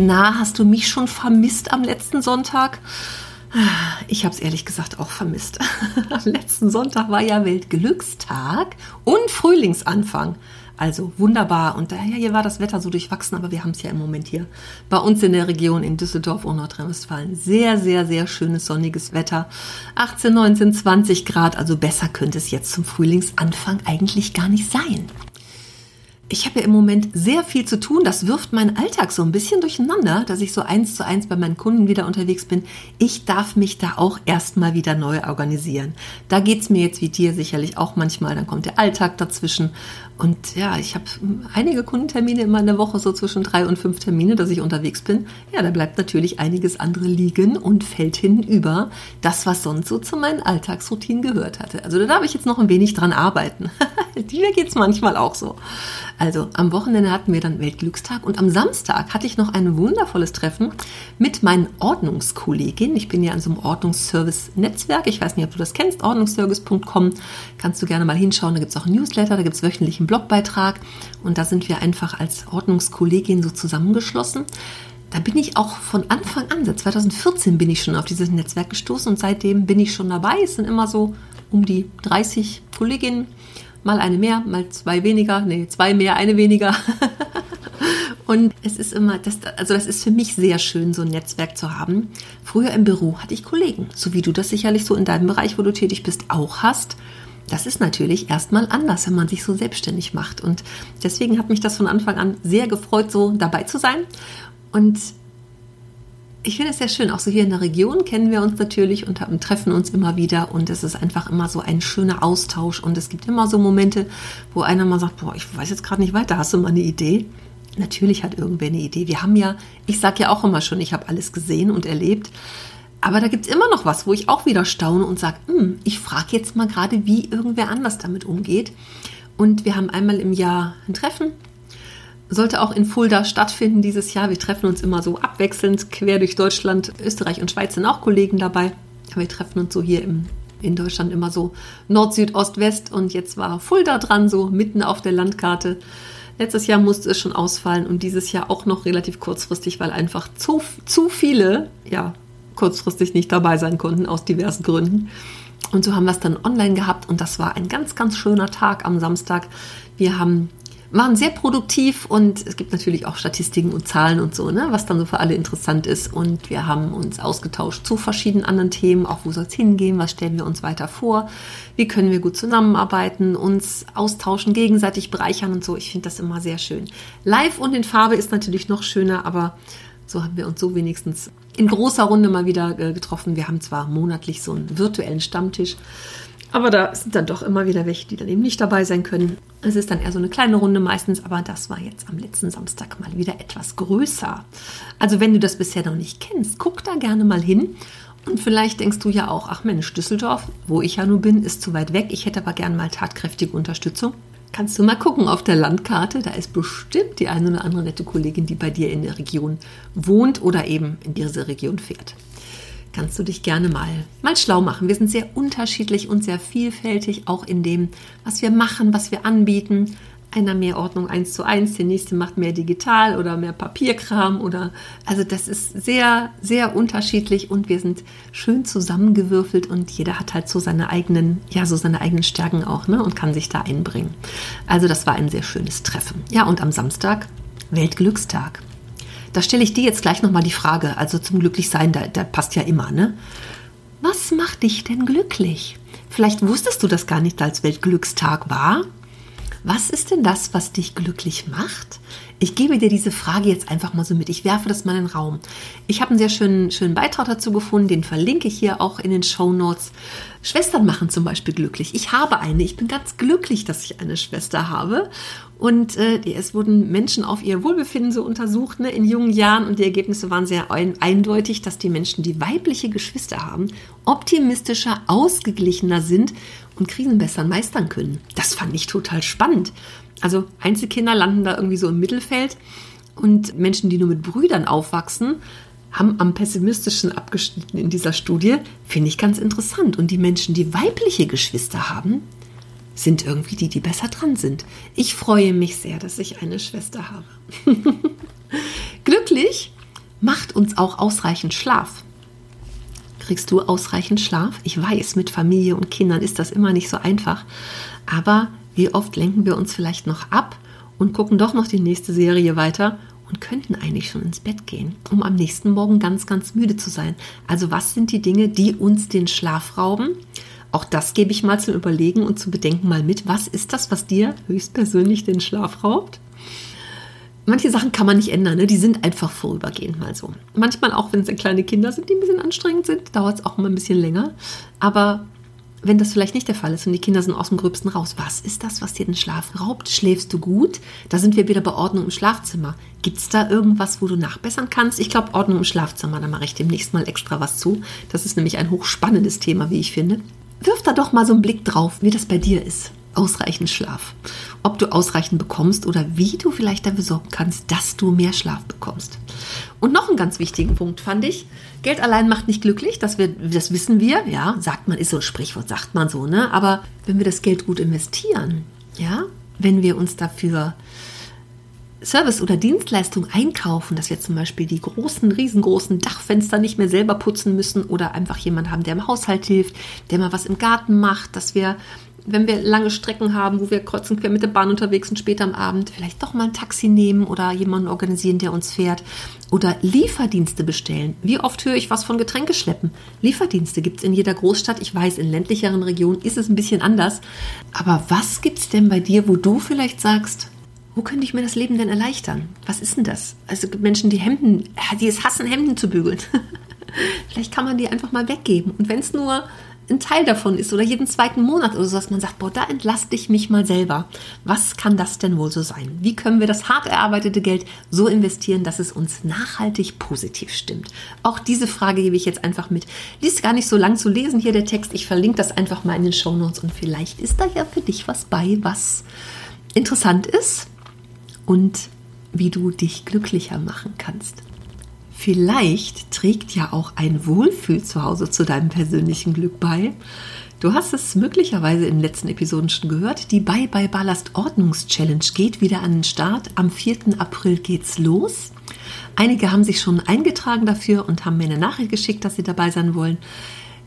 Na, hast du mich schon vermisst am letzten Sonntag? Ich habe es ehrlich gesagt auch vermisst. Am letzten Sonntag war ja Weltglückstag und Frühlingsanfang. Also wunderbar. Und daher hier war das Wetter so durchwachsen, aber wir haben es ja im Moment hier bei uns in der Region in Düsseldorf und Nordrhein-Westfalen. Sehr, sehr, sehr schönes sonniges Wetter. 18, 19, 20 Grad. Also besser könnte es jetzt zum Frühlingsanfang eigentlich gar nicht sein ich habe ja im Moment sehr viel zu tun. Das wirft meinen Alltag so ein bisschen durcheinander, dass ich so eins zu eins bei meinen Kunden wieder unterwegs bin. Ich darf mich da auch erstmal wieder neu organisieren. Da geht's mir jetzt wie dir sicherlich auch manchmal. Dann kommt der Alltag dazwischen. Und ja, ich habe einige Kundentermine immer in der Woche, so zwischen drei und fünf Termine, dass ich unterwegs bin. Ja, da bleibt natürlich einiges andere liegen und fällt hinüber das, was sonst so zu meinen Alltagsroutinen gehört hatte. Also da darf ich jetzt noch ein wenig dran arbeiten. Mir geht's manchmal auch so. Also am Wochenende hatten wir dann Weltglückstag und am Samstag hatte ich noch ein wundervolles Treffen mit meinen Ordnungskolleginnen. Ich bin ja an so einem Ordnungsservice-Netzwerk. Ich weiß nicht, ob du das kennst, ordnungsservice.com. Kannst du gerne mal hinschauen. Da gibt es auch ein Newsletter, da gibt es wöchentlich einen Blogbeitrag und da sind wir einfach als Ordnungskollegin so zusammengeschlossen da bin ich auch von Anfang an, seit 2014 bin ich schon auf dieses Netzwerk gestoßen und seitdem bin ich schon dabei. Es sind immer so um die 30 Kolleginnen mal eine mehr, mal zwei weniger, nee, zwei mehr, eine weniger. Und es ist immer, das, also das ist für mich sehr schön, so ein Netzwerk zu haben. Früher im Büro hatte ich Kollegen, so wie du das sicherlich so in deinem Bereich, wo du tätig bist, auch hast. Das ist natürlich erstmal anders, wenn man sich so selbstständig macht. Und deswegen hat mich das von Anfang an sehr gefreut, so dabei zu sein. Und ich finde es sehr schön. Auch so hier in der Region kennen wir uns natürlich und haben, treffen uns immer wieder. Und es ist einfach immer so ein schöner Austausch. Und es gibt immer so Momente, wo einer mal sagt, boah, ich weiß jetzt gerade nicht weiter, hast du mal eine Idee? Natürlich hat irgendwer eine Idee. Wir haben ja, ich sage ja auch immer schon, ich habe alles gesehen und erlebt. Aber da gibt es immer noch was, wo ich auch wieder staune und sage, hm, ich frage jetzt mal gerade, wie irgendwer anders damit umgeht. Und wir haben einmal im Jahr ein Treffen sollte auch in Fulda stattfinden dieses Jahr. Wir treffen uns immer so abwechselnd quer durch Deutschland. Österreich und Schweiz sind auch Kollegen dabei. Aber wir treffen uns so hier im, in Deutschland immer so Nord, Süd, Ost, West. Und jetzt war Fulda dran, so mitten auf der Landkarte. Letztes Jahr musste es schon ausfallen und dieses Jahr auch noch relativ kurzfristig, weil einfach zu, zu viele, ja, kurzfristig nicht dabei sein konnten aus diversen Gründen. Und so haben wir es dann online gehabt und das war ein ganz, ganz schöner Tag am Samstag. Wir haben waren sehr produktiv und es gibt natürlich auch Statistiken und Zahlen und so, ne, was dann so für alle interessant ist. Und wir haben uns ausgetauscht zu verschiedenen anderen Themen, auch wo soll es hingehen, was stellen wir uns weiter vor, wie können wir gut zusammenarbeiten, uns austauschen, gegenseitig bereichern und so. Ich finde das immer sehr schön. Live und in Farbe ist natürlich noch schöner, aber so haben wir uns so wenigstens in großer Runde mal wieder äh, getroffen. Wir haben zwar monatlich so einen virtuellen Stammtisch, aber da sind dann doch immer wieder welche, die dann eben nicht dabei sein können. Es ist dann eher so eine kleine Runde meistens, aber das war jetzt am letzten Samstag mal wieder etwas größer. Also wenn du das bisher noch nicht kennst, guck da gerne mal hin. Und vielleicht denkst du ja auch, ach Mensch, Düsseldorf, wo ich ja nun bin, ist zu weit weg. Ich hätte aber gerne mal tatkräftige Unterstützung. Kannst du mal gucken auf der Landkarte, da ist bestimmt die eine oder andere nette Kollegin, die bei dir in der Region wohnt oder eben in diese Region fährt kannst du dich gerne mal, mal schlau machen. Wir sind sehr unterschiedlich und sehr vielfältig, auch in dem, was wir machen, was wir anbieten. Einer mehr Ordnung eins zu eins, der nächste macht mehr digital oder mehr Papierkram oder also das ist sehr, sehr unterschiedlich und wir sind schön zusammengewürfelt und jeder hat halt so seine eigenen, ja, so seine eigenen Stärken auch, ne, und kann sich da einbringen. Also das war ein sehr schönes Treffen. Ja, und am Samstag Weltglückstag. Da stelle ich dir jetzt gleich nochmal die Frage, also zum Glücklichsein, da, da passt ja immer, ne? Was macht dich denn glücklich? Vielleicht wusstest du das gar nicht, als Weltglückstag war. Was ist denn das, was dich glücklich macht? Ich gebe dir diese Frage jetzt einfach mal so mit. Ich werfe das mal in den Raum. Ich habe einen sehr schönen, schönen Beitrag dazu gefunden, den verlinke ich hier auch in den Show Notes. Schwestern machen zum Beispiel glücklich. Ich habe eine. Ich bin ganz glücklich, dass ich eine Schwester habe. Und äh, es wurden Menschen auf ihr Wohlbefinden so untersucht ne, in jungen Jahren und die Ergebnisse waren sehr ein, eindeutig, dass die Menschen, die weibliche Geschwister haben, optimistischer, ausgeglichener sind und Krisen besser meistern können. Das fand ich total spannend. Also Einzelkinder landen da irgendwie so im Mittelfeld und Menschen, die nur mit Brüdern aufwachsen, haben am pessimistischen abgeschnitten in dieser Studie, finde ich ganz interessant. Und die Menschen, die weibliche Geschwister haben, sind irgendwie die, die besser dran sind. Ich freue mich sehr, dass ich eine Schwester habe. Glücklich macht uns auch ausreichend Schlaf. Kriegst du ausreichend Schlaf? Ich weiß, mit Familie und Kindern ist das immer nicht so einfach. Aber wie oft lenken wir uns vielleicht noch ab und gucken doch noch die nächste Serie weiter und könnten eigentlich schon ins Bett gehen, um am nächsten Morgen ganz, ganz müde zu sein. Also was sind die Dinge, die uns den Schlaf rauben? Auch das gebe ich mal zum Überlegen und zu bedenken mal mit. Was ist das, was dir höchstpersönlich den Schlaf raubt? Manche Sachen kann man nicht ändern, ne? die sind einfach vorübergehend mal so. Manchmal auch, wenn es kleine Kinder sind, die ein bisschen anstrengend sind, dauert es auch mal ein bisschen länger. Aber wenn das vielleicht nicht der Fall ist und die Kinder sind aus dem Gröbsten raus, was ist das, was dir den Schlaf raubt? Schläfst du gut? Da sind wir wieder bei Ordnung im Schlafzimmer. Gibt es da irgendwas, wo du nachbessern kannst? Ich glaube, Ordnung im Schlafzimmer, da mache ich demnächst mal extra was zu. Das ist nämlich ein hochspannendes Thema, wie ich finde. Wirf da doch mal so einen Blick drauf, wie das bei dir ist. Ausreichend Schlaf. Ob du ausreichend bekommst oder wie du vielleicht dafür sorgen kannst, dass du mehr Schlaf bekommst. Und noch einen ganz wichtigen Punkt fand ich. Geld allein macht nicht glücklich, das, wir, das wissen wir, ja, sagt man, ist so ein Sprichwort, sagt man so, ne? Aber wenn wir das Geld gut investieren, ja, wenn wir uns dafür Service oder Dienstleistung einkaufen, dass wir zum Beispiel die großen, riesengroßen Dachfenster nicht mehr selber putzen müssen oder einfach jemand haben, der im Haushalt hilft, der mal was im Garten macht, dass wir wenn wir lange Strecken haben, wo wir kreuz und quer mit der Bahn unterwegs sind, später am Abend, vielleicht doch mal ein Taxi nehmen oder jemanden organisieren, der uns fährt. Oder Lieferdienste bestellen. Wie oft höre ich was von Getränkeschleppen? Lieferdienste gibt es in jeder Großstadt. Ich weiß, in ländlicheren Regionen ist es ein bisschen anders. Aber was gibt es denn bei dir, wo du vielleicht sagst, wo könnte ich mir das Leben denn erleichtern? Was ist denn das? Also Menschen, die Hemden, die es hassen, Hemden zu bügeln. Vielleicht kann man die einfach mal weggeben. Und wenn es nur ein Teil davon ist oder jeden zweiten Monat oder so, dass man sagt, boah, da entlaste ich mich mal selber. Was kann das denn wohl so sein? Wie können wir das hart erarbeitete Geld so investieren, dass es uns nachhaltig positiv stimmt? Auch diese Frage gebe ich jetzt einfach mit. Die ist gar nicht so lang zu lesen hier der Text. Ich verlinke das einfach mal in den Show Notes und vielleicht ist da ja für dich was bei, was interessant ist und wie du dich glücklicher machen kannst. Vielleicht trägt ja auch ein Wohlfühl zu Hause zu deinem persönlichen Glück bei. Du hast es möglicherweise in den letzten Episoden schon gehört. Die Bye Bye Ballast Ordnungs-Challenge geht wieder an den Start. Am 4. April geht's los. Einige haben sich schon eingetragen dafür und haben mir eine Nachricht geschickt, dass sie dabei sein wollen.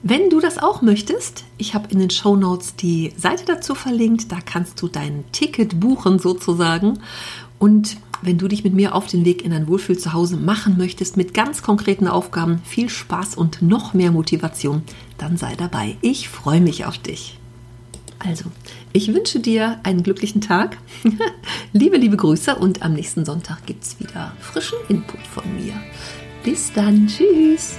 Wenn du das auch möchtest, ich habe in den Show Notes die Seite dazu verlinkt. Da kannst du dein Ticket buchen sozusagen. Und wenn du dich mit mir auf den Weg in ein Wohlfühl zu Hause machen möchtest mit ganz konkreten Aufgaben, viel Spaß und noch mehr Motivation, dann sei dabei. Ich freue mich auf dich. Also, ich wünsche dir einen glücklichen Tag. liebe, liebe Grüße und am nächsten Sonntag gibt es wieder frischen Input von mir. Bis dann. Tschüss.